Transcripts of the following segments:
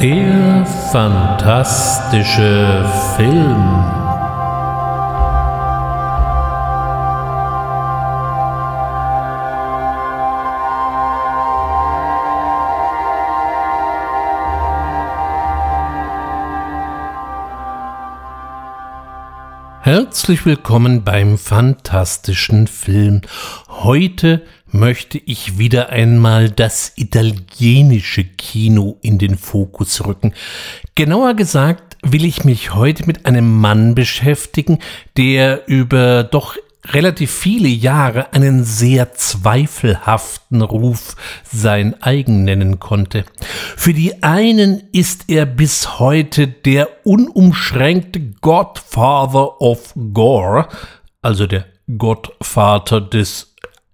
Der fantastische Film. Herzlich willkommen beim fantastischen Film. Heute möchte ich wieder einmal das italienische Kino in den Fokus rücken. Genauer gesagt will ich mich heute mit einem Mann beschäftigen, der über doch relativ viele Jahre einen sehr zweifelhaften Ruf sein eigen nennen konnte. Für die einen ist er bis heute der unumschränkte Godfather of Gore, also der Gottvater des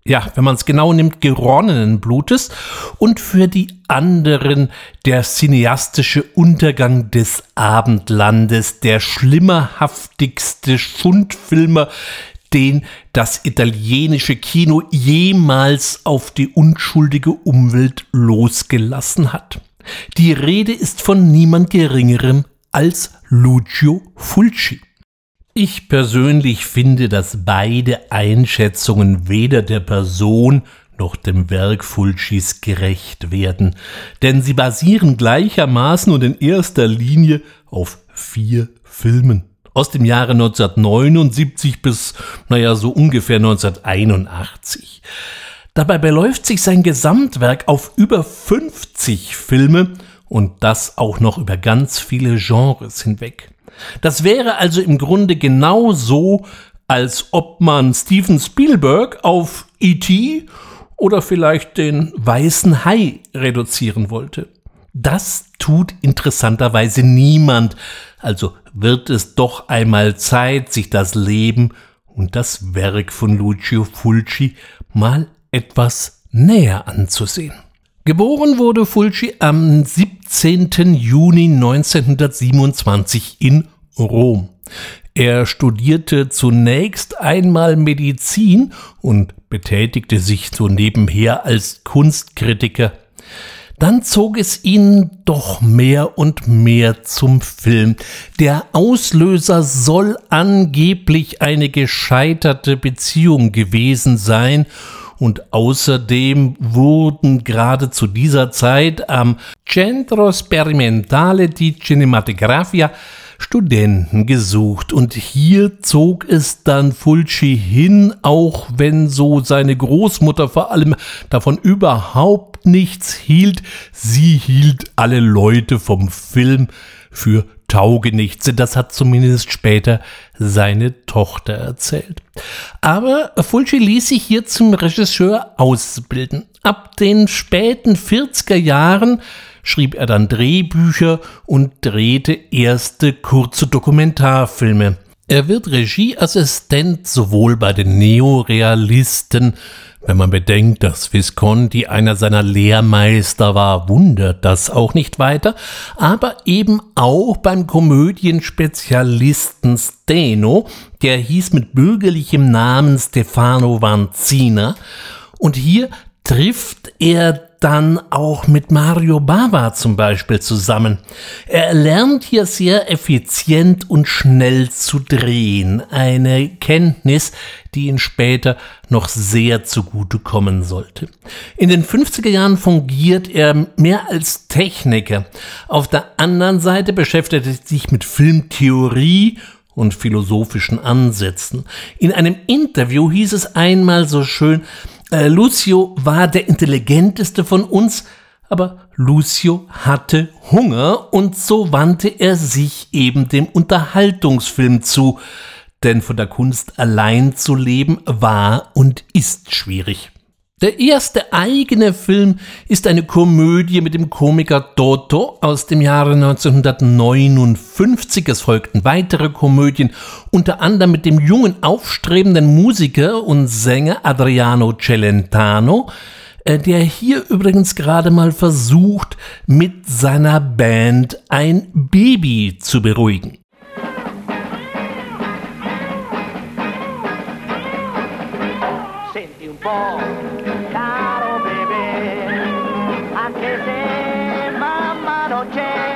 ja, wenn man es genau nimmt, geronnenen Blutes und für die anderen der cineastische Untergang des Abendlandes, der schlimmerhaftigste Schundfilmer, den das italienische Kino jemals auf die unschuldige Umwelt losgelassen hat. Die Rede ist von niemand Geringerem als Lucio Fulci. Ich persönlich finde, dass beide Einschätzungen weder der Person noch dem Werk Fulcis gerecht werden, denn sie basieren gleichermaßen und in erster Linie auf vier Filmen aus dem Jahre 1979 bis, naja, so ungefähr 1981. Dabei beläuft sich sein Gesamtwerk auf über 50 Filme und das auch noch über ganz viele Genres hinweg. Das wäre also im Grunde genau so, als ob man Steven Spielberg auf E.T. oder vielleicht den weißen Hai reduzieren wollte. Das tut interessanterweise niemand, also wird es doch einmal Zeit, sich das Leben und das Werk von Lucio Fulci mal etwas näher anzusehen. Geboren wurde Fulci am 17. Juni 1927 in Rom. Er studierte zunächst einmal Medizin und betätigte sich so nebenher als Kunstkritiker dann zog es ihn doch mehr und mehr zum Film. Der Auslöser soll angeblich eine gescheiterte Beziehung gewesen sein, und außerdem wurden gerade zu dieser Zeit am Centro Sperimentale di Cinematografia Studenten gesucht und hier zog es dann Fulci hin, auch wenn so seine Großmutter vor allem davon überhaupt nichts hielt. Sie hielt alle Leute vom Film für Taugenichtse. Das hat zumindest später seine Tochter erzählt. Aber Fulci ließ sich hier zum Regisseur ausbilden. Ab den späten 40er Jahren schrieb er dann Drehbücher und drehte erste kurze Dokumentarfilme. Er wird Regieassistent sowohl bei den Neorealisten, wenn man bedenkt, dass Visconti einer seiner Lehrmeister war, wundert das auch nicht weiter, aber eben auch beim Komödienspezialisten Steno, der hieß mit bürgerlichem Namen Stefano Vanzina, und hier trifft er dann auch mit Mario Bava zum Beispiel zusammen. Er lernt hier sehr effizient und schnell zu drehen. Eine Kenntnis, die ihn später noch sehr zugute kommen sollte. In den 50er Jahren fungiert er mehr als Techniker. Auf der anderen Seite beschäftigt er sich mit Filmtheorie und philosophischen Ansätzen. In einem Interview hieß es einmal so schön, äh, Lucio war der intelligenteste von uns, aber Lucio hatte Hunger und so wandte er sich eben dem Unterhaltungsfilm zu, denn von der Kunst allein zu leben war und ist schwierig. Der erste eigene Film ist eine Komödie mit dem Komiker Toto aus dem Jahre 1959. Es folgten weitere Komödien, unter anderem mit dem jungen aufstrebenden Musiker und Sänger Adriano Celentano, äh, der hier übrigens gerade mal versucht, mit seiner Band ein Baby zu beruhigen. Senti un po'. antes de mamaroche.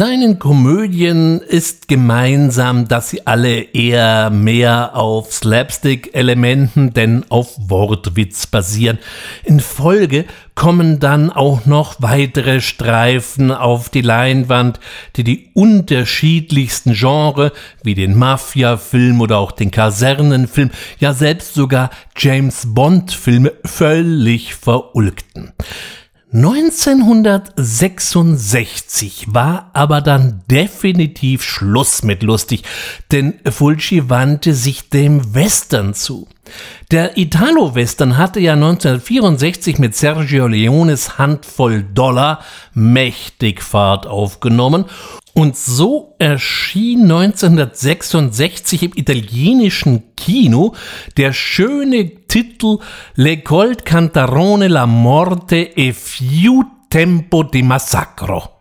Seinen Komödien ist gemeinsam, dass sie alle eher mehr auf Slapstick-Elementen denn auf Wortwitz basieren. In Folge kommen dann auch noch weitere Streifen auf die Leinwand, die die unterschiedlichsten Genres wie den Mafia-Film oder auch den Kasernenfilm, ja selbst sogar James Bond-Filme völlig verulgten. 1966 war aber dann definitiv Schluss mit lustig, denn Fulci wandte sich dem Western zu. Der Italo-Western hatte ja 1964 mit Sergio Leones Handvoll Dollar mächtig Fahrt aufgenommen und so erschien 1966 im italienischen Kino der schöne Titel Le Colt Cantarone la morte e fiu tempo di massacro.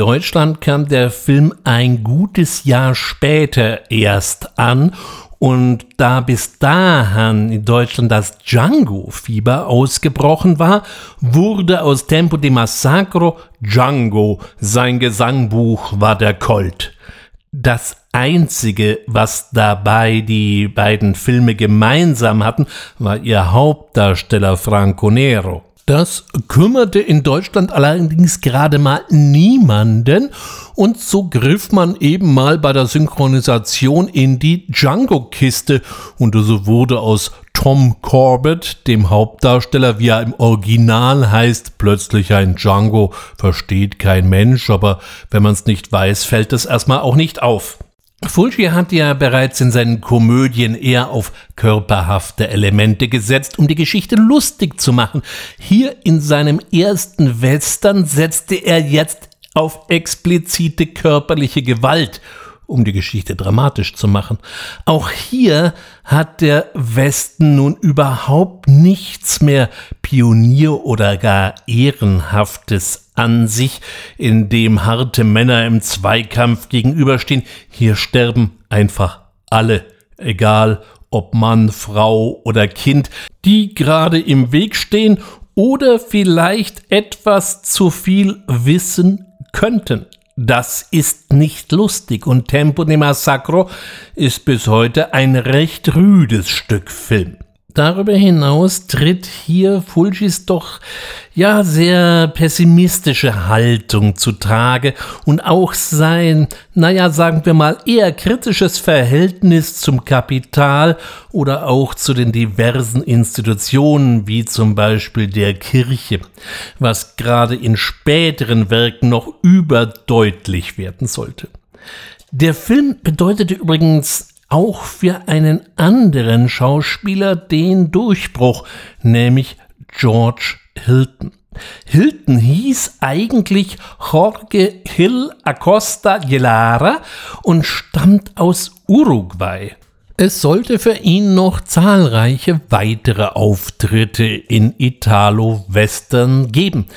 Deutschland kam der Film ein gutes Jahr später erst an und da bis dahin in Deutschland das Django-Fieber ausgebrochen war, wurde aus Tempo di Massacro Django. Sein Gesangbuch war der Colt. Das einzige, was dabei die beiden Filme gemeinsam hatten, war ihr Hauptdarsteller Franco Nero. Das kümmerte in Deutschland allerdings gerade mal niemanden. Und so griff man eben mal bei der Synchronisation in die Django-Kiste. Und so wurde aus Tom Corbett, dem Hauptdarsteller, wie er im Original heißt, plötzlich ein Django, versteht kein Mensch, aber wenn man es nicht weiß, fällt es erstmal auch nicht auf. Fulci hat ja bereits in seinen Komödien eher auf körperhafte Elemente gesetzt, um die Geschichte lustig zu machen. Hier in seinem ersten Western setzte er jetzt auf explizite körperliche Gewalt um die Geschichte dramatisch zu machen. Auch hier hat der Westen nun überhaupt nichts mehr Pionier oder gar Ehrenhaftes an sich, in dem harte Männer im Zweikampf gegenüberstehen. Hier sterben einfach alle, egal ob Mann, Frau oder Kind, die gerade im Weg stehen oder vielleicht etwas zu viel wissen könnten. Das ist nicht lustig und Tempo di Massacro ist bis heute ein recht rüdes Stück Film. Darüber hinaus tritt hier Fulgis doch ja sehr pessimistische Haltung zutage und auch sein, naja, sagen wir mal, eher kritisches Verhältnis zum Kapital oder auch zu den diversen Institutionen, wie zum Beispiel der Kirche, was gerade in späteren Werken noch überdeutlich werden sollte. Der Film bedeutete übrigens auch für einen anderen Schauspieler den Durchbruch, nämlich George Hilton. Hilton hieß eigentlich Jorge Hill Acosta Gelara und stammt aus Uruguay. Es sollte für ihn noch zahlreiche weitere Auftritte in Italo-Western geben.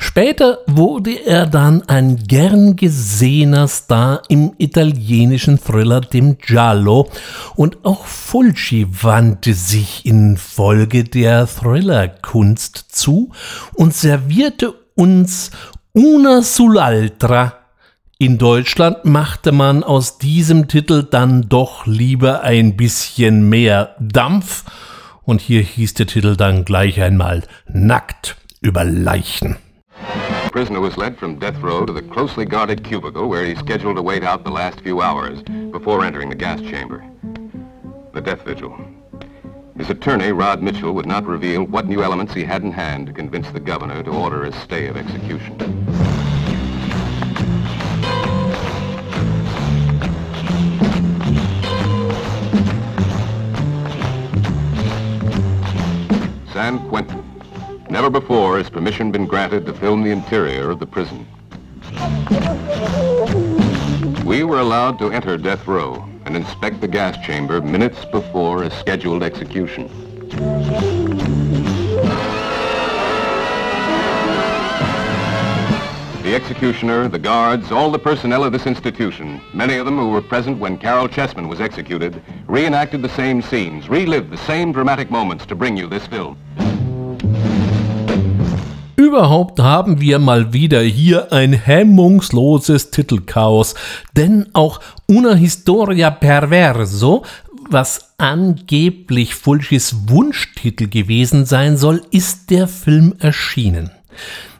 Später wurde er dann ein gern gesehener Star im italienischen Thriller dem Giallo und auch Fulci wandte sich infolge der Thrillerkunst zu und servierte uns una sull'altra in Deutschland machte man aus diesem Titel dann doch lieber ein bisschen mehr Dampf und hier hieß der Titel dann gleich einmal Nackt über Leichen. prisoner was led from death row to the closely guarded cubicle where he's scheduled to wait out the last few hours before entering the gas chamber. The death vigil. His attorney, Rod Mitchell, would not reveal what new elements he had in hand to convince the governor to order a stay of execution. San Quentin. Never before has permission been granted to film the interior of the prison. We were allowed to enter death row and inspect the gas chamber minutes before a scheduled execution. The executioner, the guards, all the personnel of this institution, many of them who were present when Carol Chessman was executed, reenacted the same scenes, relived the same dramatic moments to bring you this film. Überhaupt haben wir mal wieder hier ein hemmungsloses Titelchaos, denn auch Una Historia Perverso, was angeblich Fulcis Wunschtitel gewesen sein soll, ist der Film erschienen.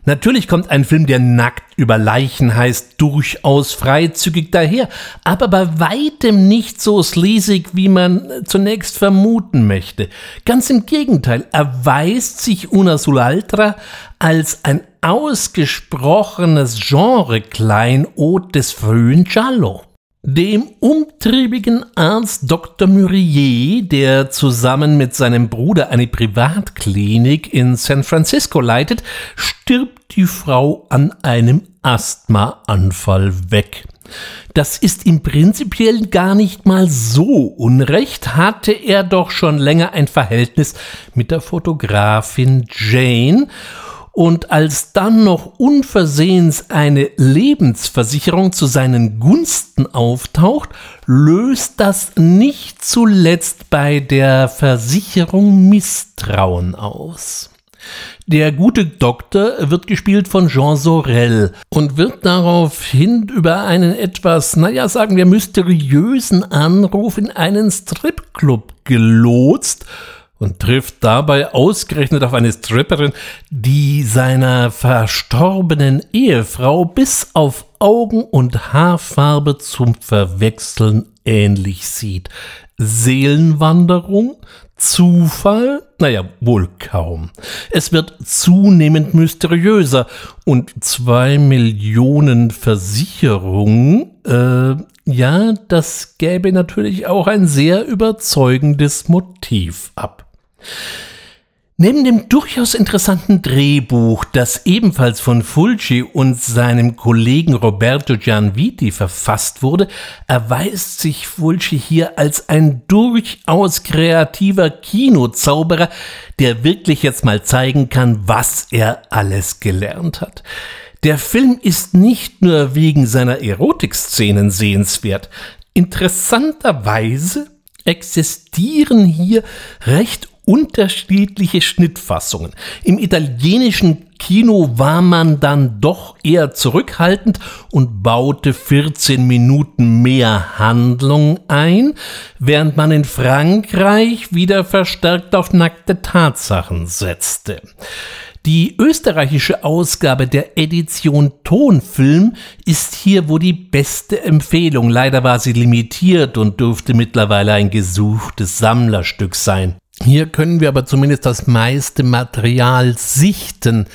Natürlich kommt ein Film, der nackt über Leichen heißt, durchaus freizügig daher, aber bei weitem nicht so sleasig, wie man zunächst vermuten möchte. Ganz im Gegenteil, erweist sich Una Sulaltra als ein ausgesprochenes Genre-Kleinod des frühen Giallo. Dem umtriebigen Arzt Dr. Murier, der zusammen mit seinem Bruder eine Privatklinik in San Francisco leitet, stirbt die Frau an einem Asthmaanfall weg. Das ist ihm prinzipiell gar nicht mal so unrecht, hatte er doch schon länger ein Verhältnis mit der Fotografin Jane und als dann noch unversehens eine Lebensversicherung zu seinen Gunsten auftaucht, löst das nicht zuletzt bei der Versicherung Misstrauen aus. Der gute Doktor wird gespielt von Jean Sorel und wird daraufhin über einen etwas, naja, sagen wir, mysteriösen Anruf in einen Stripclub gelotst und trifft dabei ausgerechnet auf eine Stripperin, die seiner verstorbenen Ehefrau bis auf Augen- und Haarfarbe zum Verwechseln ähnlich sieht. Seelenwanderung? Zufall? Naja, wohl kaum. Es wird zunehmend mysteriöser und zwei Millionen Versicherungen, äh, ja, das gäbe natürlich auch ein sehr überzeugendes Motiv ab. Neben dem durchaus interessanten Drehbuch, das ebenfalls von Fulci und seinem Kollegen Roberto Gianviti verfasst wurde, erweist sich Fulci hier als ein durchaus kreativer Kinozauberer, der wirklich jetzt mal zeigen kann, was er alles gelernt hat. Der Film ist nicht nur wegen seiner Erotikszenen sehenswert. Interessanterweise existieren hier recht unterschiedliche Schnittfassungen. Im italienischen Kino war man dann doch eher zurückhaltend und baute 14 Minuten mehr Handlung ein, während man in Frankreich wieder verstärkt auf nackte Tatsachen setzte. Die österreichische Ausgabe der Edition Tonfilm ist hier wohl die beste Empfehlung. Leider war sie limitiert und dürfte mittlerweile ein gesuchtes Sammlerstück sein. Hier können wir aber zumindest das meiste Material sichten.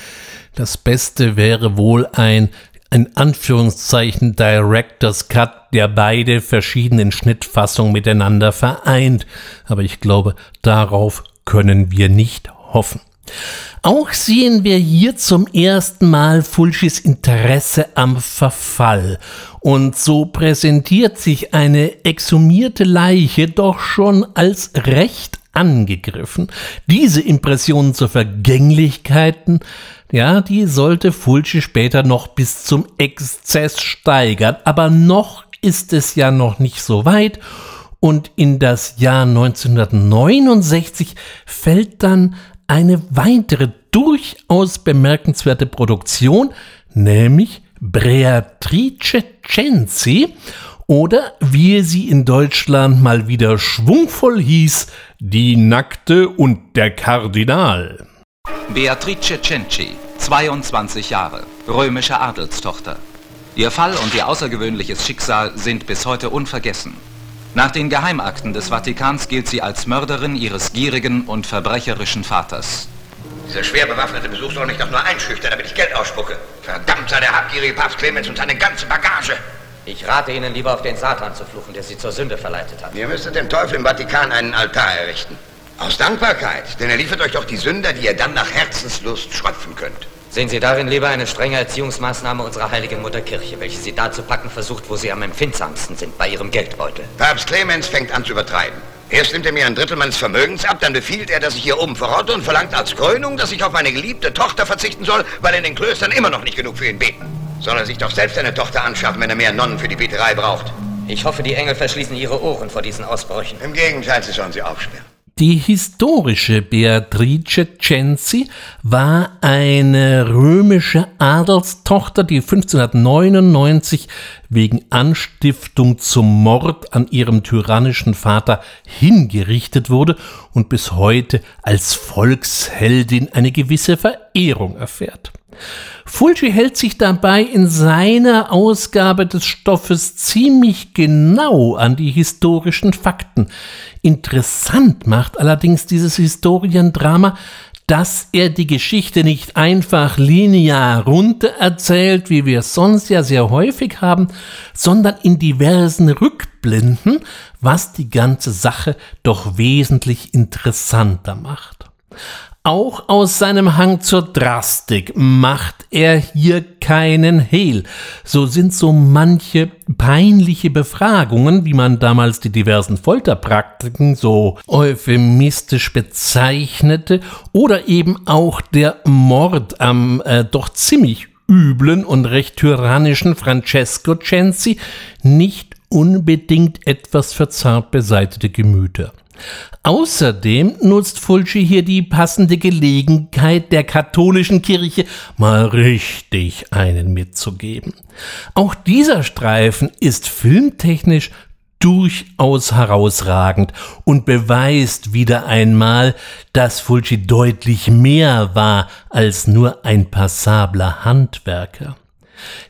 Das Beste wäre wohl ein in Anführungszeichen Director's Cut, der beide verschiedenen Schnittfassungen miteinander vereint. Aber ich glaube, darauf können wir nicht hoffen. Auch sehen wir hier zum ersten Mal Fulcis Interesse am Verfall. Und so präsentiert sich eine exhumierte Leiche doch schon als recht angegriffen. Diese Impressionen zur Vergänglichkeiten, ja, die sollte Fulci später noch bis zum Exzess steigern. Aber noch ist es ja noch nicht so weit. Und in das Jahr 1969 fällt dann eine weitere durchaus bemerkenswerte Produktion, nämlich Beatrice Censi oder wie sie in Deutschland mal wieder schwungvoll hieß, die Nackte und der Kardinal. Beatrice Cenci, 22 Jahre, römische Adelstochter. Ihr Fall und ihr außergewöhnliches Schicksal sind bis heute unvergessen. Nach den Geheimakten des Vatikans gilt sie als Mörderin ihres gierigen und verbrecherischen Vaters. Dieser schwer bewaffnete Besuch soll mich doch nur einschüchtern, damit ich Geld ausspucke. Verdammt sei der habgierige Papst Clemens und seine ganze Bagage. Ich rate Ihnen lieber auf den Satan zu fluchen, der Sie zur Sünde verleitet hat. Ihr müsstet dem Teufel im Vatikan einen Altar errichten. Aus Dankbarkeit, denn er liefert euch doch die Sünder, die ihr dann nach Herzenslust schröpfen könnt. Sehen Sie darin lieber eine strenge Erziehungsmaßnahme unserer heiligen Mutterkirche, welche Sie da zu packen versucht, wo Sie am empfindsamsten sind, bei Ihrem Geldbeutel. Papst Clemens fängt an zu übertreiben. Erst nimmt er mir ein Drittel meines Vermögens ab, dann befiehlt er, dass ich hier oben verrotte und verlangt als Krönung, dass ich auf meine geliebte Tochter verzichten soll, weil in den Klöstern immer noch nicht genug für ihn beten. Soll er sich doch selbst eine Tochter anschaffen, wenn er mehr Nonnen für die Beterei braucht. Ich hoffe, die Engel verschließen ihre Ohren vor diesen Ausbrüchen. Im Gegenteil, sie sollen sie aufsperren. Die historische Beatrice Censi war eine römische Adelstochter, die 1599 wegen Anstiftung zum Mord an ihrem tyrannischen Vater hingerichtet wurde und bis heute als Volksheldin eine gewisse Verehrung erfährt. Fulci hält sich dabei in seiner Ausgabe des Stoffes ziemlich genau an die historischen Fakten. Interessant macht allerdings dieses Historiendrama, dass er die Geschichte nicht einfach linear runter erzählt, wie wir es sonst ja sehr häufig haben, sondern in diversen Rückblenden, was die ganze Sache doch wesentlich interessanter macht. Auch aus seinem Hang zur Drastik macht er hier keinen Hehl. So sind so manche peinliche Befragungen, wie man damals die diversen Folterpraktiken so euphemistisch bezeichnete, oder eben auch der Mord am äh, doch ziemlich üblen und recht tyrannischen Francesco Censi nicht unbedingt etwas für zart beseitete Gemüter. Außerdem nutzt Fulci hier die passende Gelegenheit der katholischen Kirche mal richtig einen mitzugeben. Auch dieser Streifen ist filmtechnisch durchaus herausragend und beweist wieder einmal, dass Fulci deutlich mehr war als nur ein passabler Handwerker.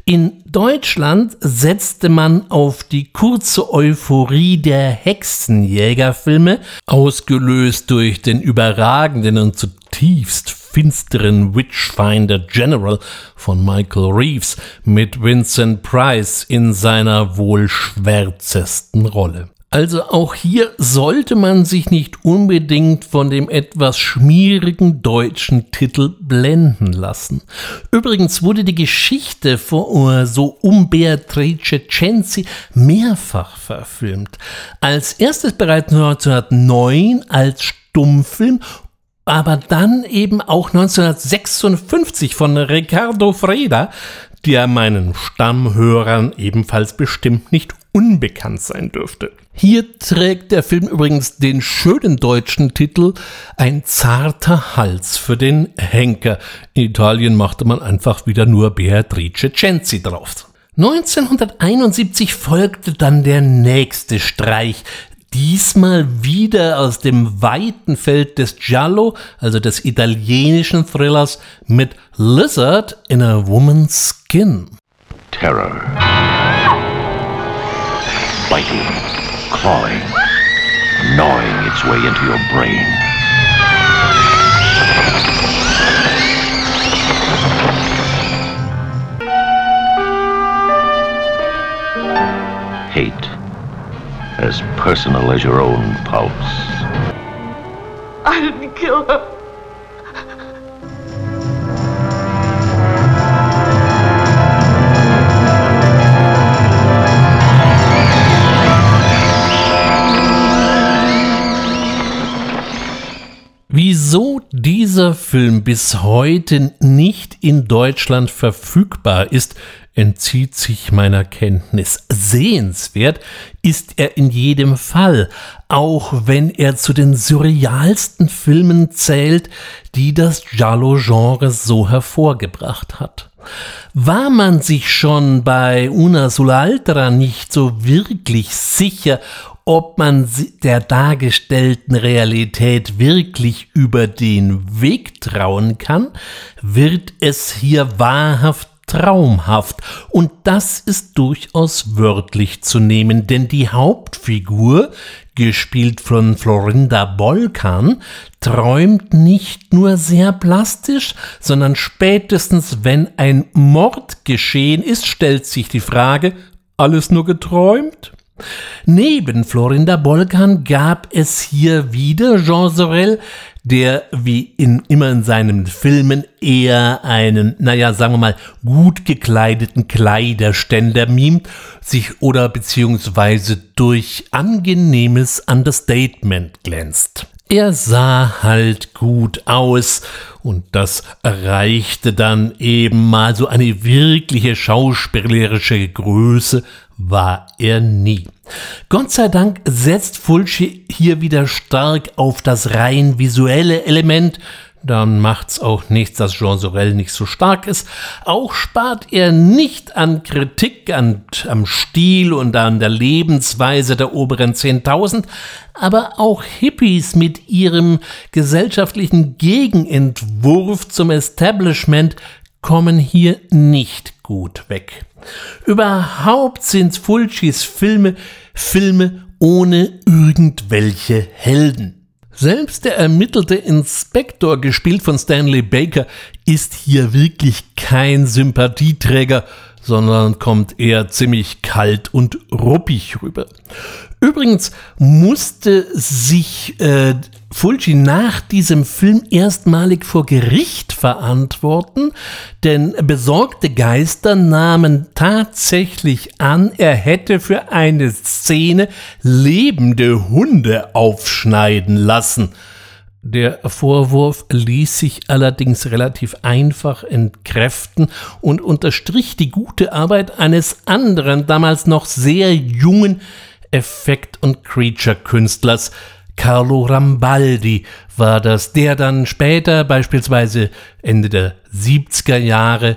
In Deutschland setzte man auf die kurze Euphorie der Hexenjägerfilme, ausgelöst durch den überragenden und zutiefst finsteren Witchfinder General von Michael Reeves mit Vincent Price in seiner wohl schwärzesten Rolle. Also auch hier sollte man sich nicht unbedingt von dem etwas schmierigen deutschen Titel blenden lassen. Übrigens wurde die Geschichte vor, so um Beatrice Censi mehrfach verfilmt. Als erstes bereits 1909 als Stummfilm aber dann eben auch 1956 von Ricardo Freda, der meinen Stammhörern ebenfalls bestimmt nicht unbekannt sein dürfte. Hier trägt der Film übrigens den schönen deutschen Titel Ein zarter Hals für den Henker. In Italien machte man einfach wieder nur Beatrice Censi drauf. 1971 folgte dann der nächste Streich, diesmal wieder aus dem weiten Feld des Giallo, also des italienischen Thrillers, mit Lizard in a Woman's Skin. Terror. Biting, clawing, gnawing its way into your brain. Hate, as personal as your own pulse. I didn't kill her. Wieso dieser Film bis heute nicht in Deutschland verfügbar ist, entzieht sich meiner Kenntnis. Sehenswert ist er in jedem Fall, auch wenn er zu den surrealsten Filmen zählt, die das Giallo-Genre so hervorgebracht hat. War man sich schon bei Una sull'altra nicht so wirklich sicher, ob man der dargestellten Realität wirklich über den Weg trauen kann, wird es hier wahrhaft traumhaft. Und das ist durchaus wörtlich zu nehmen, denn die Hauptfigur, gespielt von Florinda Bolkan, träumt nicht nur sehr plastisch, sondern spätestens wenn ein Mord geschehen ist, stellt sich die Frage, alles nur geträumt? Neben Florinda Bolkan gab es hier wieder Jean Sorel, der wie in immer in seinen Filmen eher einen, naja, sagen wir mal, gut gekleideten Kleiderständer mimt, sich oder beziehungsweise durch angenehmes Understatement glänzt. Er sah halt gut aus und das erreichte dann eben mal so eine wirkliche schauspielerische Größe war er nie. Gott sei Dank setzt Fulci hier wieder stark auf das rein visuelle Element, dann macht's auch nichts, dass Jean Sorel nicht so stark ist. Auch spart er nicht an Kritik an, am Stil und an der Lebensweise der oberen 10.000, aber auch Hippies mit ihrem gesellschaftlichen Gegenentwurf zum Establishment kommen hier nicht gut weg. Überhaupt sind Fulcis Filme Filme ohne irgendwelche Helden. Selbst der ermittelte Inspektor, gespielt von Stanley Baker, ist hier wirklich kein Sympathieträger, sondern kommt eher ziemlich kalt und ruppig rüber. Übrigens musste sich äh, Fulci nach diesem Film erstmalig vor Gericht verantworten, denn besorgte Geister nahmen tatsächlich an, er hätte für eine Szene lebende Hunde aufschneiden lassen. Der Vorwurf ließ sich allerdings relativ einfach entkräften und unterstrich die gute Arbeit eines anderen, damals noch sehr jungen Effekt- und Creature-Künstlers, Carlo Rambaldi war das, der dann später, beispielsweise Ende der 70er Jahre,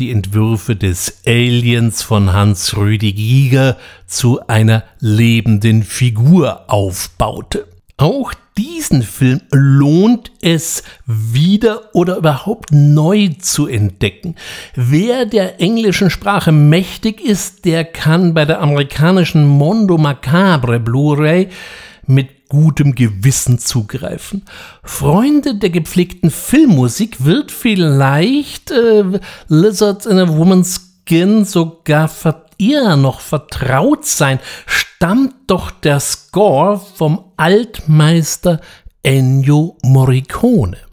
die Entwürfe des Aliens von Hans Rüdi Giger zu einer lebenden Figur aufbaute. Auch diesen Film lohnt es wieder oder überhaupt neu zu entdecken. Wer der englischen Sprache mächtig ist, der kann bei der amerikanischen Mondo Macabre Blu-ray mit gutem Gewissen zugreifen. Freunde der gepflegten Filmmusik wird vielleicht äh, Lizards in a Woman's Skin sogar eher noch vertraut sein, stammt doch der Score vom Altmeister Ennio Morricone.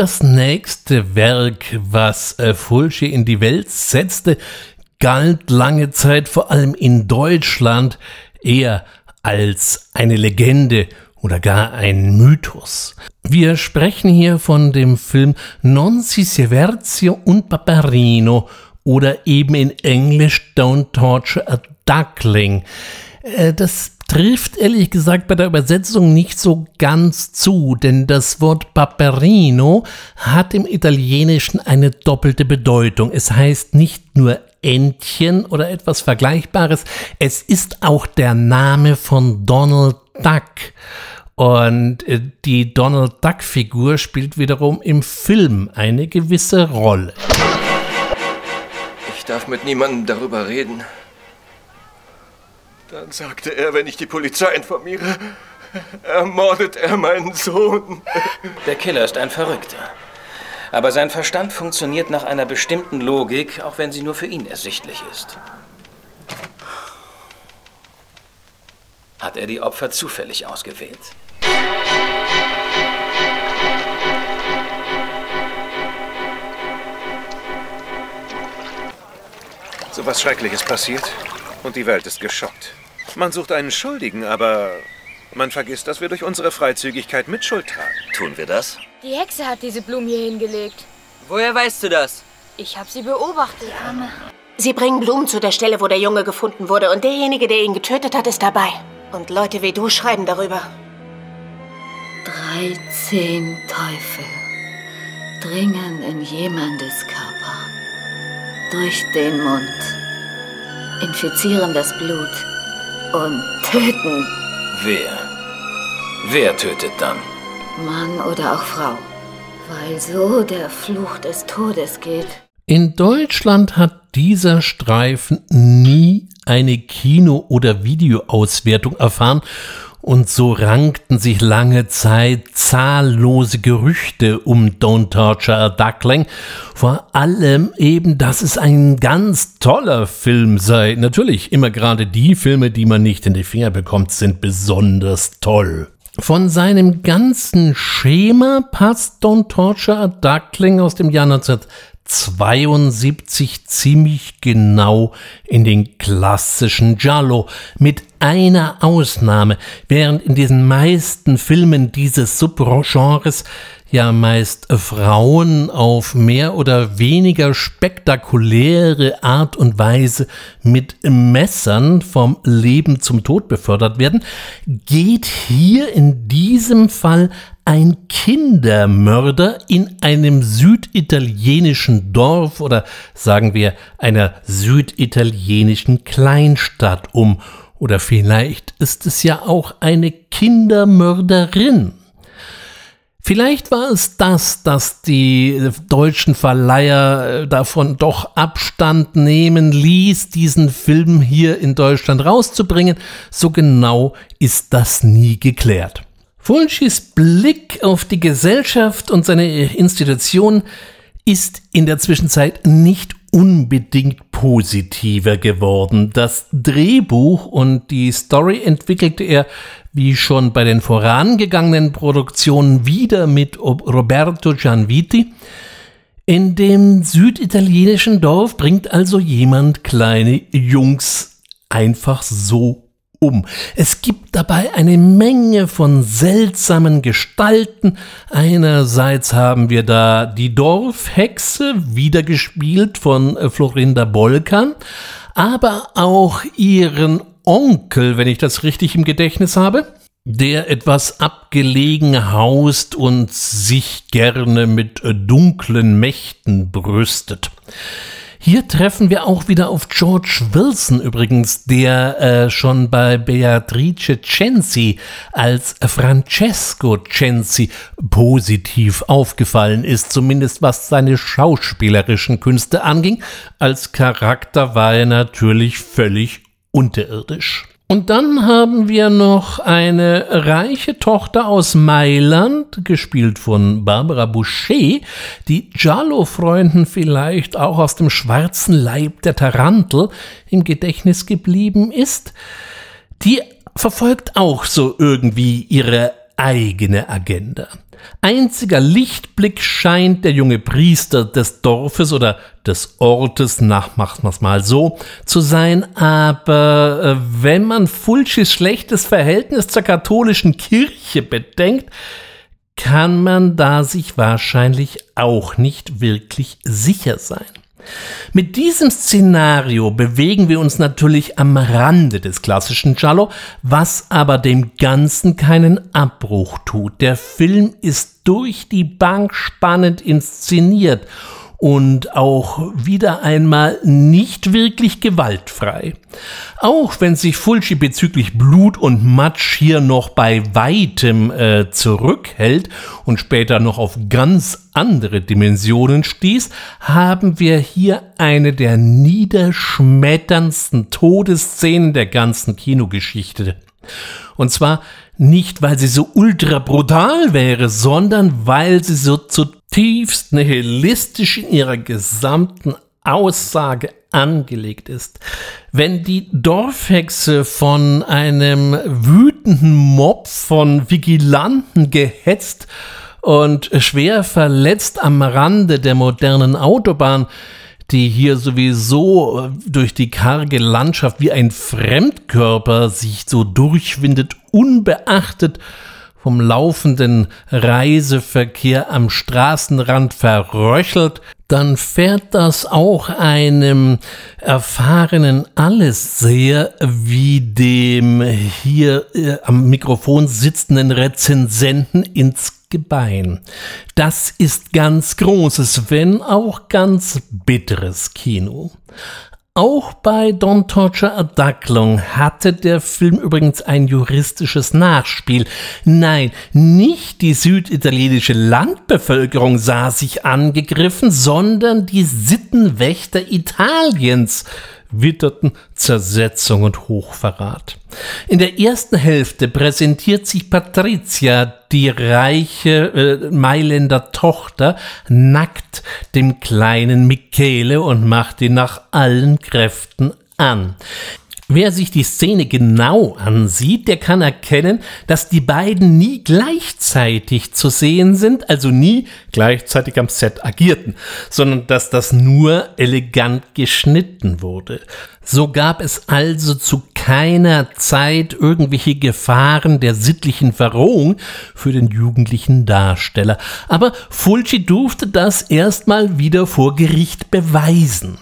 Das nächste Werk, was äh, Fulci in die Welt setzte, galt lange Zeit vor allem in Deutschland eher als eine Legende oder gar ein Mythos. Wir sprechen hier von dem Film Non si severzio un paperino oder eben in Englisch Don't Torture a Duckling. Äh, das trifft ehrlich gesagt bei der Übersetzung nicht so ganz zu, denn das Wort Paperino hat im Italienischen eine doppelte Bedeutung. Es heißt nicht nur Entchen oder etwas Vergleichbares, es ist auch der Name von Donald Duck. Und äh, die Donald Duck-Figur spielt wiederum im Film eine gewisse Rolle. Ich darf mit niemandem darüber reden. Dann sagte er, wenn ich die Polizei informiere, ermordet er meinen Sohn. Der Killer ist ein Verrückter. Aber sein Verstand funktioniert nach einer bestimmten Logik, auch wenn sie nur für ihn ersichtlich ist. Hat er die Opfer zufällig ausgewählt? So was Schreckliches passiert und die Welt ist geschockt. Man sucht einen Schuldigen, aber man vergisst, dass wir durch unsere Freizügigkeit Mitschuld tragen. Tun wir das? Die Hexe hat diese Blumen hier hingelegt. Woher weißt du das? Ich habe sie beobachtet. Arme. Sie bringen Blumen zu der Stelle, wo der Junge gefunden wurde. Und derjenige, der ihn getötet hat, ist dabei. Und Leute wie du schreiben darüber. Dreizehn Teufel dringen in jemandes Körper. Durch den Mund. Infizieren das Blut. Und töten. Wer? Wer tötet dann? Mann oder auch Frau. Weil so der Fluch des Todes geht. In Deutschland hat dieser Streifen nie eine Kino- oder Videoauswertung erfahren und so rankten sich lange Zeit zahllose Gerüchte um Don't Torture a Duckling. Vor allem eben, dass es ein ganz toller Film sei. Natürlich, immer gerade die Filme, die man nicht in die Finger bekommt, sind besonders toll. Von seinem ganzen Schema passt Don't Torture a Duckling aus dem Jahr 1972 ziemlich genau in den klassischen Giallo, mit einer Ausnahme, während in diesen meisten Filmen dieses Subgenres ja meist Frauen auf mehr oder weniger spektakuläre Art und Weise mit Messern vom Leben zum Tod befördert werden, geht hier in diesem Fall ein Kindermörder in einem süditalienischen Dorf oder sagen wir einer süditalienischen Kleinstadt um. Oder vielleicht ist es ja auch eine Kindermörderin. Vielleicht war es das, dass die deutschen Verleiher äh, davon doch Abstand nehmen ließ, diesen Film hier in Deutschland rauszubringen. So genau ist das nie geklärt. Fulcis Blick auf die Gesellschaft und seine Institution ist in der Zwischenzeit nicht unbedingt positiver geworden. Das Drehbuch und die Story entwickelte er, wie schon bei den vorangegangenen Produktionen, wieder mit Roberto Gianviti. In dem süditalienischen Dorf bringt also jemand kleine Jungs einfach so um. Es gibt dabei eine Menge von seltsamen Gestalten. Einerseits haben wir da die Dorfhexe, wieder gespielt von äh, Florinda Bolkan, aber auch ihren Onkel, wenn ich das richtig im Gedächtnis habe, der etwas abgelegen haust und sich gerne mit äh, dunklen Mächten brüstet. Hier treffen wir auch wieder auf George Wilson übrigens, der äh, schon bei Beatrice Censi als Francesco Censi positiv aufgefallen ist, zumindest was seine schauspielerischen Künste anging. Als Charakter war er natürlich völlig unterirdisch. Und dann haben wir noch eine reiche Tochter aus Mailand, gespielt von Barbara Boucher, die Giallo-Freunden vielleicht auch aus dem schwarzen Leib der Tarantel im Gedächtnis geblieben ist. Die verfolgt auch so irgendwie ihre eigene Agenda. Einziger Lichtblick scheint der junge Priester des Dorfes oder des Ortes, nach machen wir es mal so, zu sein. Aber äh, wenn man Fulcis schlechtes Verhältnis zur katholischen Kirche bedenkt, kann man da sich wahrscheinlich auch nicht wirklich sicher sein. Mit diesem Szenario bewegen wir uns natürlich am Rande des klassischen Giallo, was aber dem Ganzen keinen Abbruch tut. Der Film ist durch die Bank spannend inszeniert und auch wieder einmal nicht wirklich gewaltfrei. Auch wenn sich Fulci bezüglich Blut und Matsch hier noch bei weitem äh, zurückhält und später noch auf ganz andere Dimensionen stieß, haben wir hier eine der niederschmetterndsten Todesszenen der ganzen Kinogeschichte. Und zwar nicht, weil sie so ultra brutal wäre, sondern weil sie so zutiefst nihilistisch in ihrer gesamten Aussage angelegt ist. Wenn die Dorfhexe von einem wütenden Mob von Vigilanten gehetzt und schwer verletzt am Rande der modernen Autobahn die hier sowieso durch die karge Landschaft wie ein Fremdkörper sich so durchwindet, unbeachtet vom laufenden Reiseverkehr am Straßenrand verröchelt, dann fährt das auch einem erfahrenen Allesseher wie dem hier äh, am Mikrofon sitzenden Rezensenten ins Gebein. Das ist ganz großes, wenn auch ganz bitteres Kino. Auch bei Don Torture a Duckling hatte der Film übrigens ein juristisches Nachspiel. Nein, nicht die süditalienische Landbevölkerung sah sich angegriffen, sondern die Sittenwächter Italiens witterten Zersetzung und Hochverrat. In der ersten Hälfte präsentiert sich Patricia, die reiche äh, Mailänder Tochter, nackt dem kleinen Michele und macht ihn nach allen Kräften an. Wer sich die Szene genau ansieht, der kann erkennen, dass die beiden nie gleichzeitig zu sehen sind, also nie gleichzeitig am Set agierten, sondern dass das nur elegant geschnitten wurde. So gab es also zu keiner Zeit irgendwelche Gefahren der sittlichen Verrohung für den jugendlichen Darsteller. Aber Fulci durfte das erstmal wieder vor Gericht beweisen.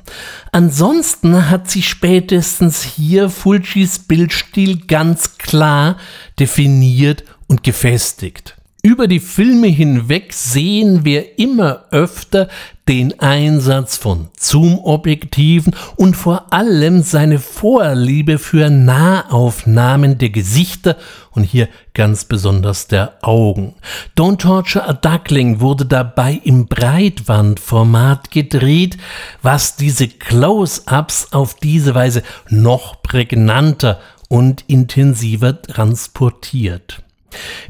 Ansonsten hat sich spätestens hier Fulcis Bildstil ganz klar definiert und gefestigt. Über die Filme hinweg sehen wir immer öfter den Einsatz von Zoom-Objektiven und vor allem seine Vorliebe für Nahaufnahmen der Gesichter und hier ganz besonders der Augen. Don't Torture a Duckling wurde dabei im Breitbandformat gedreht, was diese Close-ups auf diese Weise noch prägnanter und intensiver transportiert.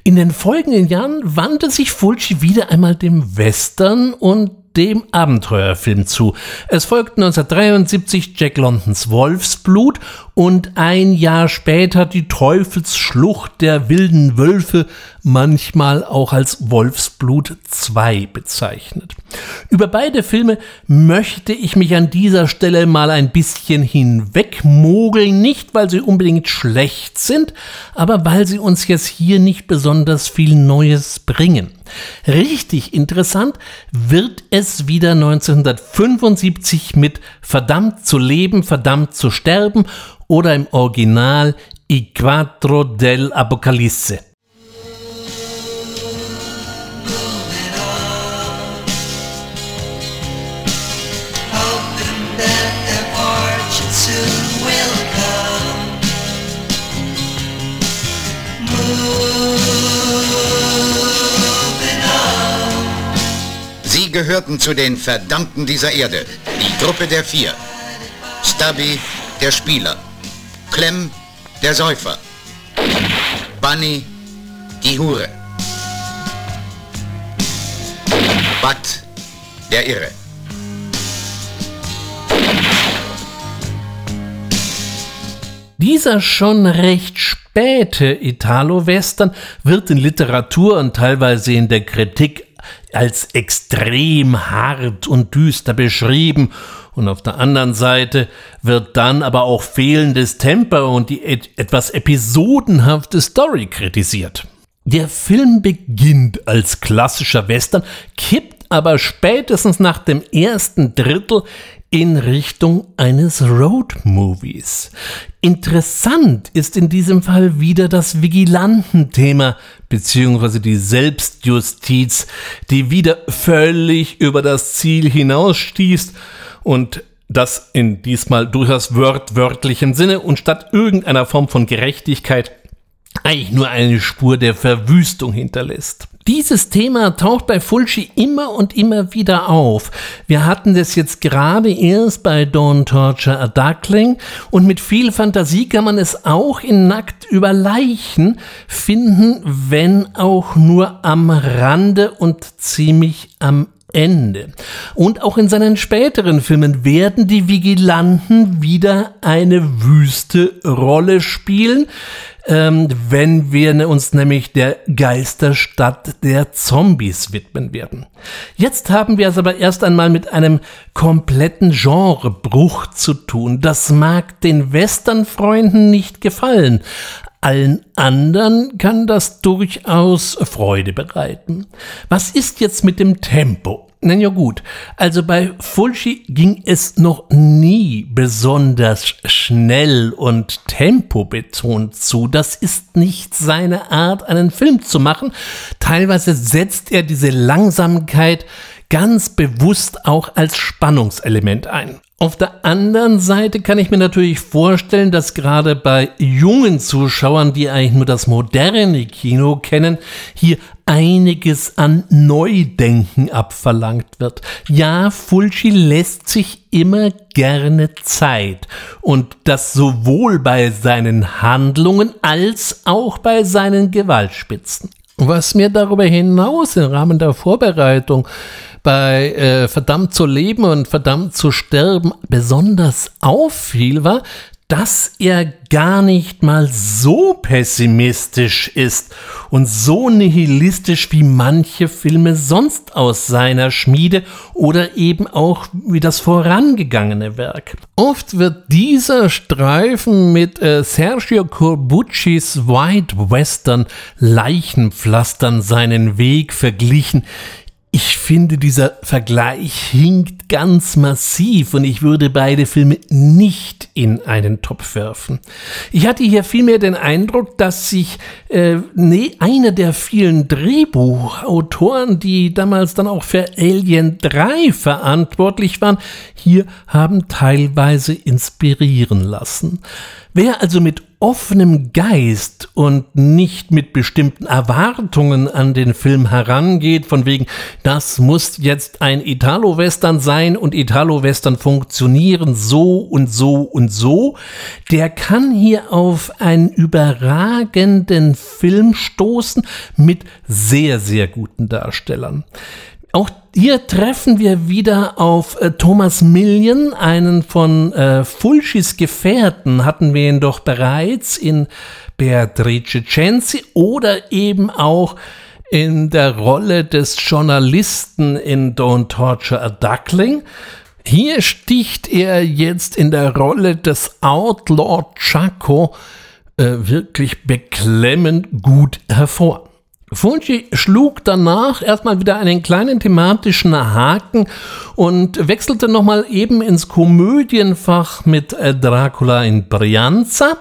In den folgenden Jahren wandte sich Fulci wieder einmal dem Western und dem Abenteuerfilm zu. Es folgten 1973 Jack Londons Wolfsblut und ein Jahr später die Teufelsschlucht der wilden Wölfe, manchmal auch als Wolfsblut 2 bezeichnet. Über beide Filme möchte ich mich an dieser Stelle mal ein bisschen hinwegmogeln, nicht weil sie unbedingt schlecht sind, aber weil sie uns jetzt hier nicht besonders viel Neues bringen. Richtig interessant wird es wieder 1975 mit Verdammt zu leben, verdammt zu sterben oder im Original I Quattro del Sie gehörten zu den Verdammten dieser Erde, die Gruppe der Vier. Stubby, der Spieler. Clem, der Säufer. Bunny, die Hure. Bud, der Irre. Dieser schon recht späte Italo-Western wird in Literatur und teilweise in der Kritik als extrem hart und düster beschrieben und auf der anderen Seite wird dann aber auch fehlendes Temper und die et etwas episodenhafte Story kritisiert. Der Film beginnt als klassischer Western, kippt aber spätestens nach dem ersten Drittel in Richtung eines Road-Movies. Interessant ist in diesem Fall wieder das Vigilantenthema beziehungsweise die Selbstjustiz, die wieder völlig über das Ziel hinausstießt und das in diesmal durchaus wörtwörtlichem Sinne und statt irgendeiner Form von Gerechtigkeit eigentlich nur eine Spur der Verwüstung hinterlässt. Dieses Thema taucht bei Fulci immer und immer wieder auf. Wir hatten das jetzt gerade erst bei Don't Torture a Duckling und mit viel Fantasie kann man es auch in Nackt über Leichen finden, wenn auch nur am Rande und ziemlich am Ende. Und auch in seinen späteren Filmen werden die Vigilanten wieder eine wüste Rolle spielen, ähm, wenn wir uns nämlich der Geisterstadt der Zombies widmen werden. Jetzt haben wir es aber erst einmal mit einem kompletten Genrebruch zu tun. Das mag den Westernfreunden nicht gefallen, allen anderen kann das durchaus Freude bereiten. Was ist jetzt mit dem Tempo? Na ja gut, also bei Fulci ging es noch nie besonders schnell und tempobetont zu. Das ist nicht seine Art, einen Film zu machen. Teilweise setzt er diese Langsamkeit ganz bewusst auch als Spannungselement ein. Auf der anderen Seite kann ich mir natürlich vorstellen, dass gerade bei jungen Zuschauern, die eigentlich nur das moderne Kino kennen, hier einiges an Neudenken abverlangt wird. Ja, Fulci lässt sich immer gerne Zeit und das sowohl bei seinen Handlungen als auch bei seinen Gewaltspitzen. Was mir darüber hinaus im Rahmen der Vorbereitung bei äh, Verdammt zu leben und Verdammt zu sterben besonders auffiel, war, dass er gar nicht mal so pessimistisch ist und so nihilistisch wie manche Filme sonst aus seiner Schmiede oder eben auch wie das vorangegangene Werk. Oft wird dieser Streifen mit äh, Sergio Corbucci's White Western Leichenpflastern seinen Weg verglichen, ich finde, dieser Vergleich hinkt ganz massiv und ich würde beide Filme nicht in einen Topf werfen. Ich hatte hier vielmehr den Eindruck, dass sich äh, nee, einer der vielen Drehbuchautoren, die damals dann auch für Alien 3 verantwortlich waren, hier haben teilweise inspirieren lassen. Wer also mit offenem Geist und nicht mit bestimmten Erwartungen an den Film herangeht, von wegen, das muss jetzt ein Italo-Western sein und Italo-Western funktionieren so und so und so, der kann hier auf einen überragenden Film stoßen mit sehr, sehr guten Darstellern. Auch hier treffen wir wieder auf äh, Thomas Million, einen von äh, Fulcis Gefährten, hatten wir ihn doch bereits in Beatrice Censi oder eben auch in der Rolle des Journalisten in Don't Torture a Duckling. Hier sticht er jetzt in der Rolle des Outlaw Chaco äh, wirklich beklemmend gut hervor. Fulci schlug danach erstmal wieder einen kleinen thematischen Haken und wechselte nochmal eben ins Komödienfach mit äh, Dracula in Brianza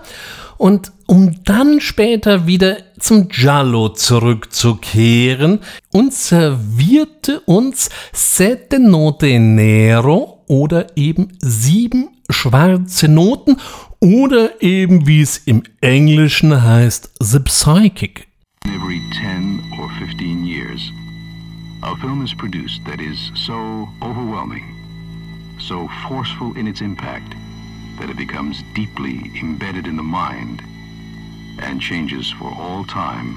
und um dann später wieder zum Giallo zurückzukehren und servierte uns Sette Note Nero oder eben sieben schwarze Noten oder eben wie es im Englischen heißt The Psychic. Every 10 or 15 years, a film is produced that is so overwhelming, so forceful in its impact, that it becomes deeply embedded in the mind and changes for all time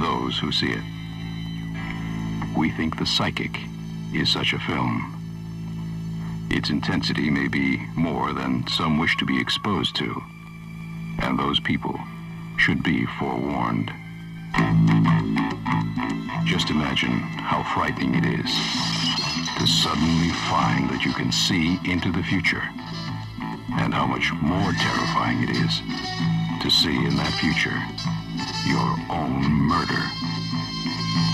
those who see it. We think The Psychic is such a film. Its intensity may be more than some wish to be exposed to, and those people should be forewarned. Just imagine how frightening it is to suddenly find that you can see into the future, and how much more terrifying it is to see in that future your own murder.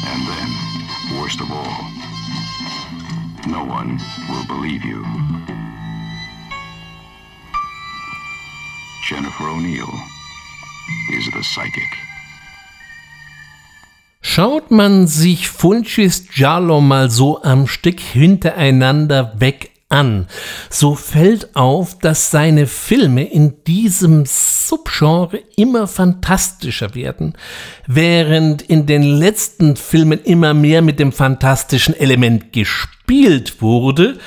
And then, worst of all, no one will believe you. Jennifer O'Neill is the psychic. Schaut man sich Funchis Giallo mal so am Stück hintereinander weg an, so fällt auf, dass seine Filme in diesem Subgenre immer fantastischer werden, während in den letzten Filmen immer mehr mit dem fantastischen Element gespielt wurde,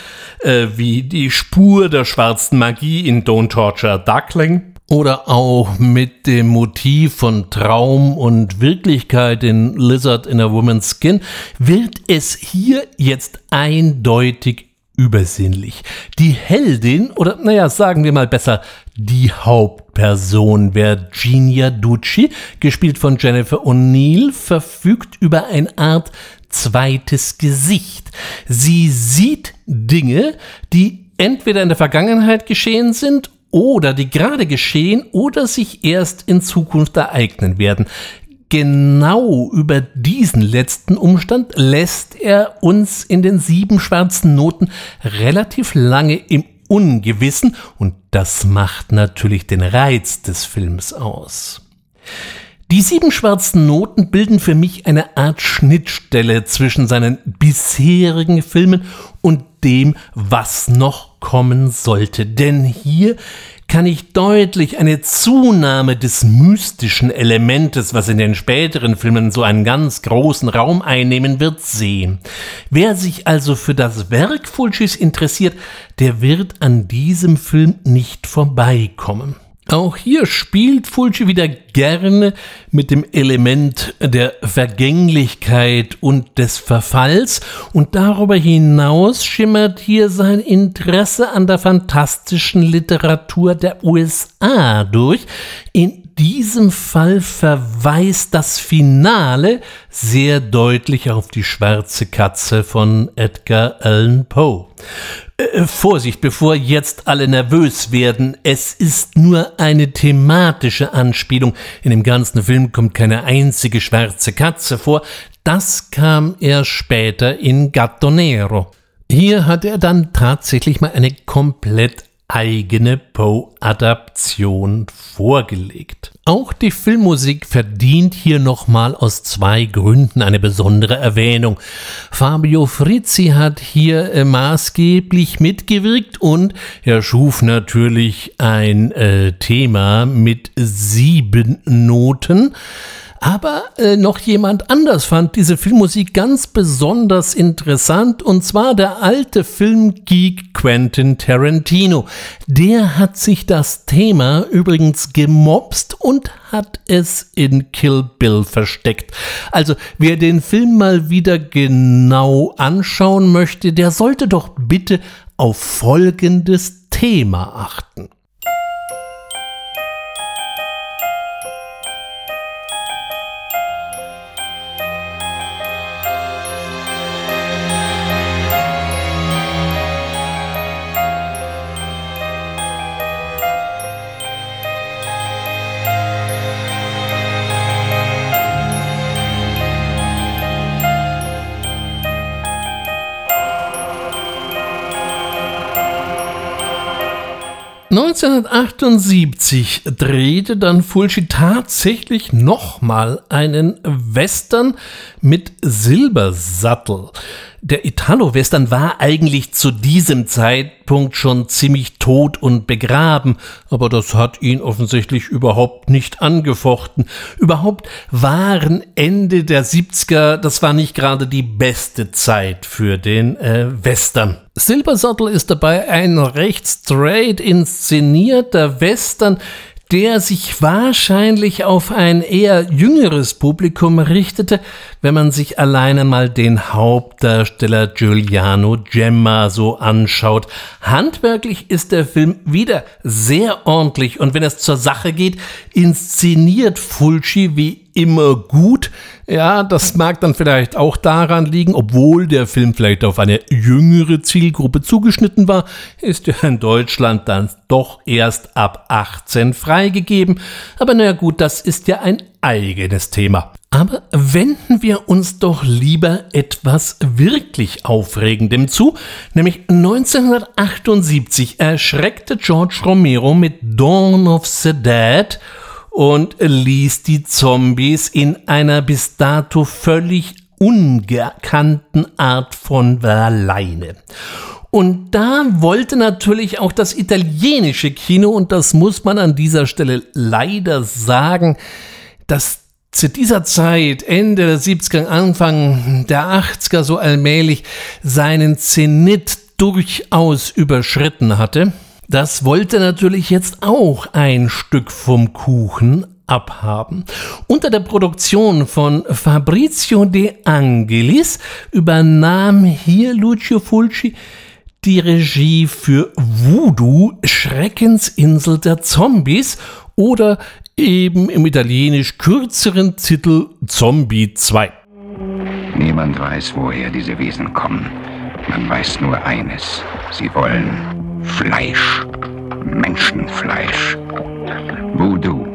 äh, wie die Spur der schwarzen Magie in Don't Torture Duckling oder auch mit dem Motiv von Traum und Wirklichkeit in Lizard in a Woman's Skin, wird es hier jetzt eindeutig übersinnlich. Die Heldin, oder naja, sagen wir mal besser, die Hauptperson Virginia Ducci, gespielt von Jennifer O'Neill, verfügt über eine Art zweites Gesicht. Sie sieht Dinge, die entweder in der Vergangenheit geschehen sind oder die gerade geschehen oder sich erst in Zukunft ereignen werden. Genau über diesen letzten Umstand lässt er uns in den sieben schwarzen Noten relativ lange im Ungewissen und das macht natürlich den Reiz des Films aus. Die sieben schwarzen Noten bilden für mich eine Art Schnittstelle zwischen seinen bisherigen Filmen und dem, was noch kommen sollte. Denn hier kann ich deutlich eine Zunahme des mystischen Elementes, was in den späteren Filmen so einen ganz großen Raum einnehmen wird, sehen. Wer sich also für das Werk Fulcis interessiert, der wird an diesem Film nicht vorbeikommen. Auch hier spielt Fulci wieder gerne mit dem Element der Vergänglichkeit und des Verfalls. Und darüber hinaus schimmert hier sein Interesse an der fantastischen Literatur der USA durch, in diesem Fall verweist das Finale sehr deutlich auf die schwarze Katze von Edgar Allan Poe. Äh, Vorsicht, bevor jetzt alle nervös werden. Es ist nur eine thematische Anspielung. In dem ganzen Film kommt keine einzige schwarze Katze vor. Das kam erst später in Gatto Nero. Hier hat er dann tatsächlich mal eine komplett eigene Poe-Adaption vorgelegt. Auch die Filmmusik verdient hier nochmal aus zwei Gründen eine besondere Erwähnung. Fabio Frizzi hat hier äh, maßgeblich mitgewirkt und er schuf natürlich ein äh, Thema mit sieben Noten. Aber äh, noch jemand anders fand diese Filmmusik ganz besonders interessant, und zwar der alte Filmgeek Quentin Tarantino. Der hat sich das Thema übrigens gemobst und hat es in Kill Bill versteckt. Also wer den Film mal wieder genau anschauen möchte, der sollte doch bitte auf folgendes Thema achten. 1978 drehte dann Fulci tatsächlich nochmal einen Western mit Silbersattel. Der Italo-Western war eigentlich zu diesem Zeitpunkt schon ziemlich tot und begraben, aber das hat ihn offensichtlich überhaupt nicht angefochten. Überhaupt waren Ende der 70er, das war nicht gerade die beste Zeit für den äh, Western. Silbersattel ist dabei ein recht straight inszenierter Western, der sich wahrscheinlich auf ein eher jüngeres Publikum richtete, wenn man sich alleine mal den Hauptdarsteller Giuliano Gemma so anschaut. Handwerklich ist der Film wieder sehr ordentlich und wenn es zur Sache geht, inszeniert Fulci wie immer gut. Ja, das mag dann vielleicht auch daran liegen, obwohl der Film vielleicht auf eine jüngere Zielgruppe zugeschnitten war, ist er in Deutschland dann doch erst ab 18 freigegeben. Aber naja gut, das ist ja ein eigenes Thema. Aber wenden wir uns doch lieber etwas wirklich Aufregendem zu, nämlich 1978 erschreckte George Romero mit Dawn of the Dead und ließ die Zombies in einer bis dato völlig ungekannten Art von alleine. Und da wollte natürlich auch das italienische Kino, und das muss man an dieser Stelle leider sagen, dass zu dieser Zeit, Ende der 70er, Anfang der 80er, so allmählich seinen Zenit durchaus überschritten hatte. Das wollte natürlich jetzt auch ein Stück vom Kuchen abhaben. Unter der Produktion von Fabrizio De Angelis übernahm hier Lucio Fulci die Regie für Voodoo, Schreckensinsel der Zombies oder eben im italienisch kürzeren Titel Zombie 2. Niemand weiß, woher diese Wesen kommen. Man weiß nur eines. Sie wollen Fleisch. Menschenfleisch. Voodoo.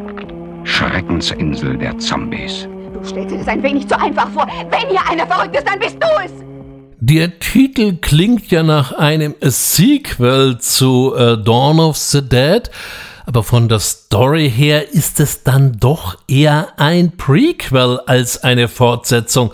Schreckensinsel der Zombies. Du stellst dir das ein wenig zu einfach vor. Wenn hier einer verrückt ist, dann bist du es. Der Titel klingt ja nach einem Sequel zu uh, Dawn of the Dead, aber von der Story her ist es dann doch eher ein Prequel als eine Fortsetzung.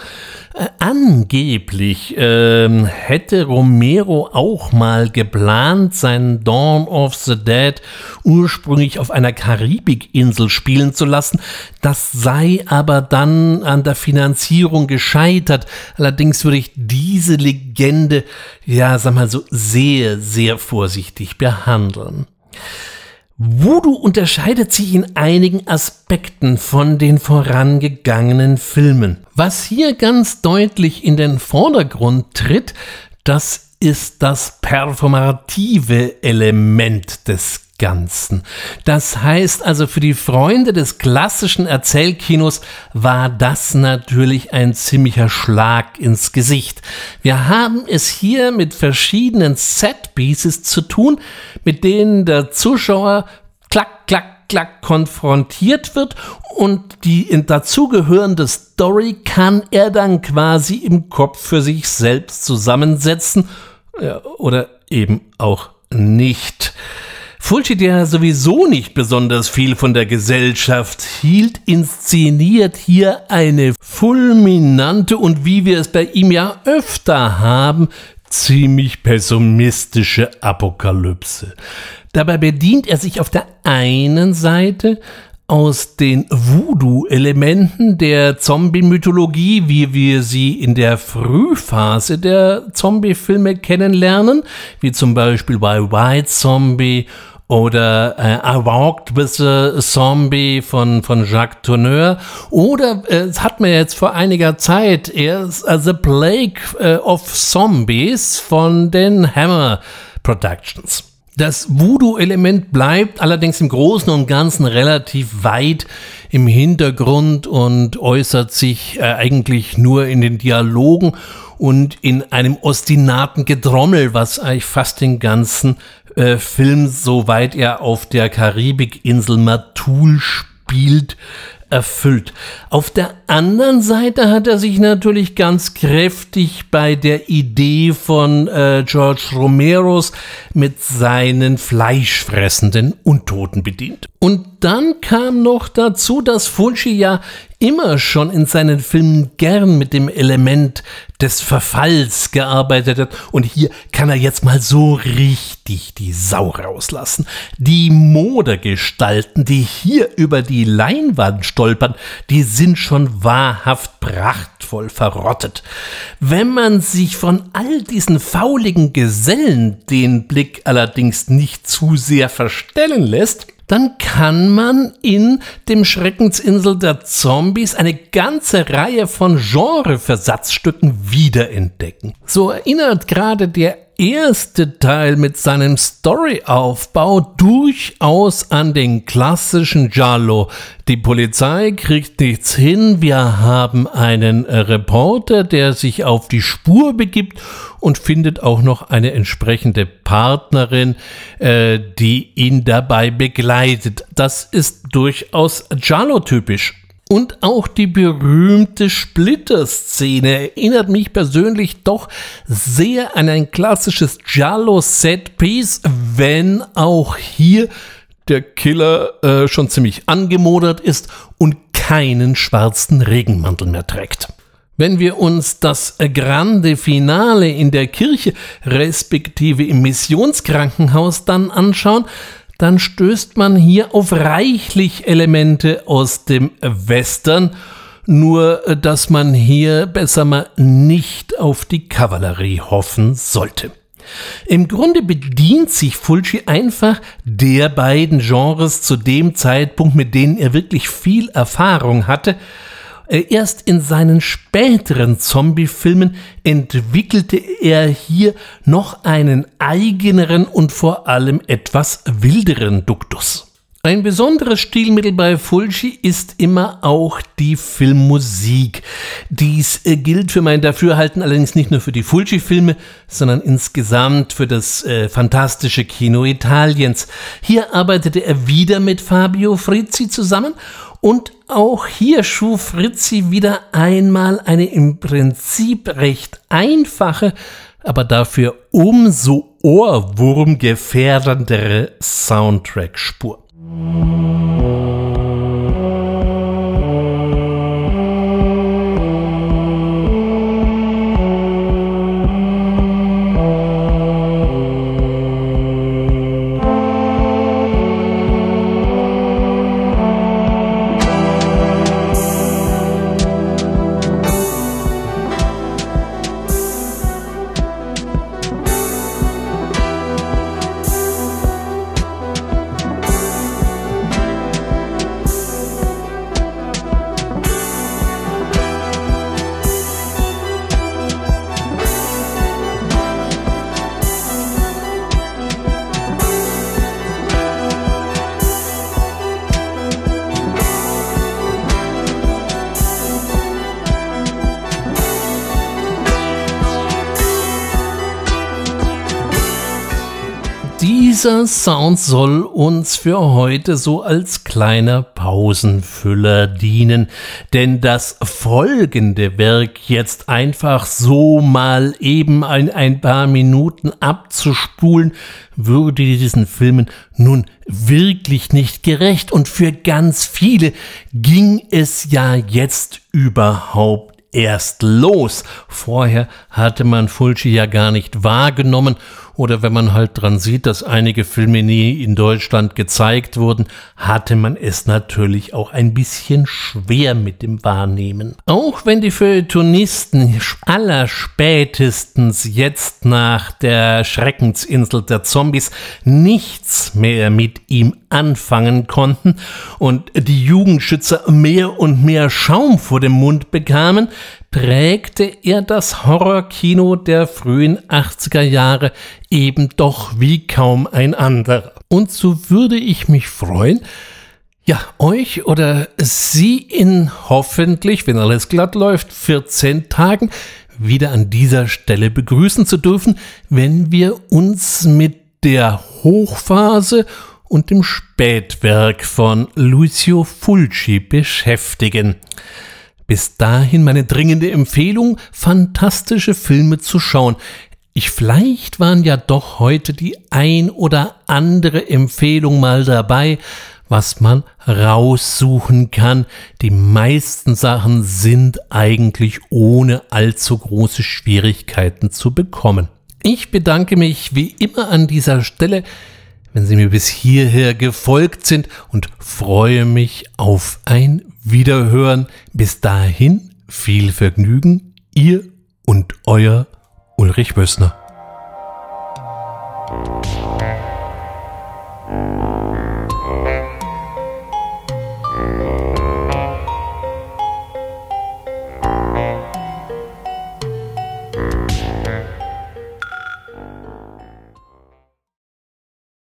Äh, angeblich äh, hätte Romero auch mal geplant, seinen Dawn of the Dead ursprünglich auf einer Karibikinsel spielen zu lassen. Das sei aber dann an der Finanzierung gescheitert. Allerdings würde ich diese Legende, ja, sag mal so, sehr, sehr vorsichtig behandeln. Voodoo unterscheidet sich in einigen Aspekten von den vorangegangenen Filmen. Was hier ganz deutlich in den Vordergrund tritt, das ist das performative Element des Ganzen. Das heißt also, für die Freunde des klassischen Erzählkinos war das natürlich ein ziemlicher Schlag ins Gesicht. Wir haben es hier mit verschiedenen Set-Pieces zu tun, mit denen der Zuschauer klack, klack, klack konfrontiert wird und die dazugehörende Story kann er dann quasi im Kopf für sich selbst zusammensetzen oder eben auch nicht. Fulci, der sowieso nicht besonders viel von der Gesellschaft hielt, inszeniert hier eine fulminante und wie wir es bei ihm ja öfter haben, ziemlich pessimistische Apokalypse. Dabei bedient er sich auf der einen Seite aus den Voodoo-Elementen der Zombie-Mythologie, wie wir sie in der Frühphase der Zombie-Filme kennenlernen, wie zum Beispiel bei White Zombie oder äh, I Walked with a Zombie von, von Jacques Tourneur oder äh, es hat mir jetzt vor einiger Zeit erst uh, The Plague uh, of Zombies von den Hammer Productions. Das Voodoo-Element bleibt allerdings im Großen und Ganzen relativ weit im Hintergrund und äußert sich äh, eigentlich nur in den Dialogen und in einem ostinaten Gedrommel, was eigentlich fast den ganzen äh, Film, soweit er auf der Karibikinsel Matul spielt, erfüllt. Auf der anderen Seite hat er sich natürlich ganz kräftig bei der Idee von äh, George Romeros mit seinen fleischfressenden Untoten bedient. Und dann kam noch dazu, dass Fulci ja immer schon in seinen Filmen gern mit dem Element des Verfalls gearbeitet hat. Und hier kann er jetzt mal so richtig die Sau rauslassen. Die Modergestalten, die hier über die Leinwand stolpern, die sind schon wahrhaft prachtvoll verrottet. Wenn man sich von all diesen fauligen Gesellen den Blick allerdings nicht zu sehr verstellen lässt, dann kann man in dem Schreckensinsel der Zombies eine ganze Reihe von Genreversatzstücken wiederentdecken. So erinnert gerade der erste Teil mit seinem Storyaufbau durchaus an den klassischen Giallo. Die Polizei kriegt nichts hin, wir haben einen Reporter, der sich auf die Spur begibt und findet auch noch eine entsprechende Partnerin, äh, die ihn dabei begleitet. Das ist durchaus Giallo-typisch. Und auch die berühmte Splitter-Szene erinnert mich persönlich doch sehr an ein klassisches Giallo-Set-Piece, wenn auch hier der Killer äh, schon ziemlich angemodert ist und keinen schwarzen Regenmantel mehr trägt. Wenn wir uns das grande Finale in der Kirche respektive im Missionskrankenhaus dann anschauen, dann stößt man hier auf reichlich Elemente aus dem Western, nur äh, dass man hier besser mal nicht auf die Kavallerie hoffen sollte. Im Grunde bedient sich Fulci einfach der beiden Genres zu dem Zeitpunkt, mit denen er wirklich viel Erfahrung hatte, erst in seinen späteren Zombie-Filmen entwickelte er hier noch einen eigeneren und vor allem etwas wilderen Duktus. Ein besonderes Stilmittel bei Fulci ist immer auch die Filmmusik. Dies äh, gilt für mein Dafürhalten allerdings nicht nur für die Fulci-Filme, sondern insgesamt für das äh, fantastische Kino Italiens. Hier arbeitete er wieder mit Fabio Frizzi zusammen und auch hier schuf Fritzi wieder einmal eine im Prinzip recht einfache, aber dafür umso ohrwurmgefährdendere Soundtrack-Spur. Sound soll uns für heute so als kleiner Pausenfüller dienen, denn das folgende Werk jetzt einfach so mal eben ein, ein paar Minuten abzuspulen, würde diesen Filmen nun wirklich nicht gerecht. Und für ganz viele ging es ja jetzt überhaupt erst los. Vorher hatte man Fulci ja gar nicht wahrgenommen oder wenn man halt dran sieht, dass einige Filme nie in Deutschland gezeigt wurden, hatte man es natürlich auch ein bisschen schwer mit dem Wahrnehmen. Auch wenn die Feuilletonisten allerspätestens jetzt nach der Schreckensinsel der Zombies nichts mehr mit ihm anfangen konnten und die Jugendschützer mehr und mehr Schaum vor dem Mund bekamen, prägte er das Horrorkino der frühen 80er Jahre eben doch wie kaum ein anderer. Und so würde ich mich freuen, ja, euch oder Sie in hoffentlich, wenn alles glatt läuft, 14 Tagen wieder an dieser Stelle begrüßen zu dürfen, wenn wir uns mit der Hochphase und dem Spätwerk von Lucio Fulci beschäftigen. Bis dahin meine dringende Empfehlung, fantastische Filme zu schauen. Ich vielleicht waren ja doch heute die ein oder andere Empfehlung mal dabei, was man raussuchen kann. Die meisten Sachen sind eigentlich ohne allzu große Schwierigkeiten zu bekommen. Ich bedanke mich wie immer an dieser Stelle, wenn Sie mir bis hierher gefolgt sind und freue mich auf ein Wiederhören. Bis dahin viel Vergnügen, ihr und euer Ulrich Wössner.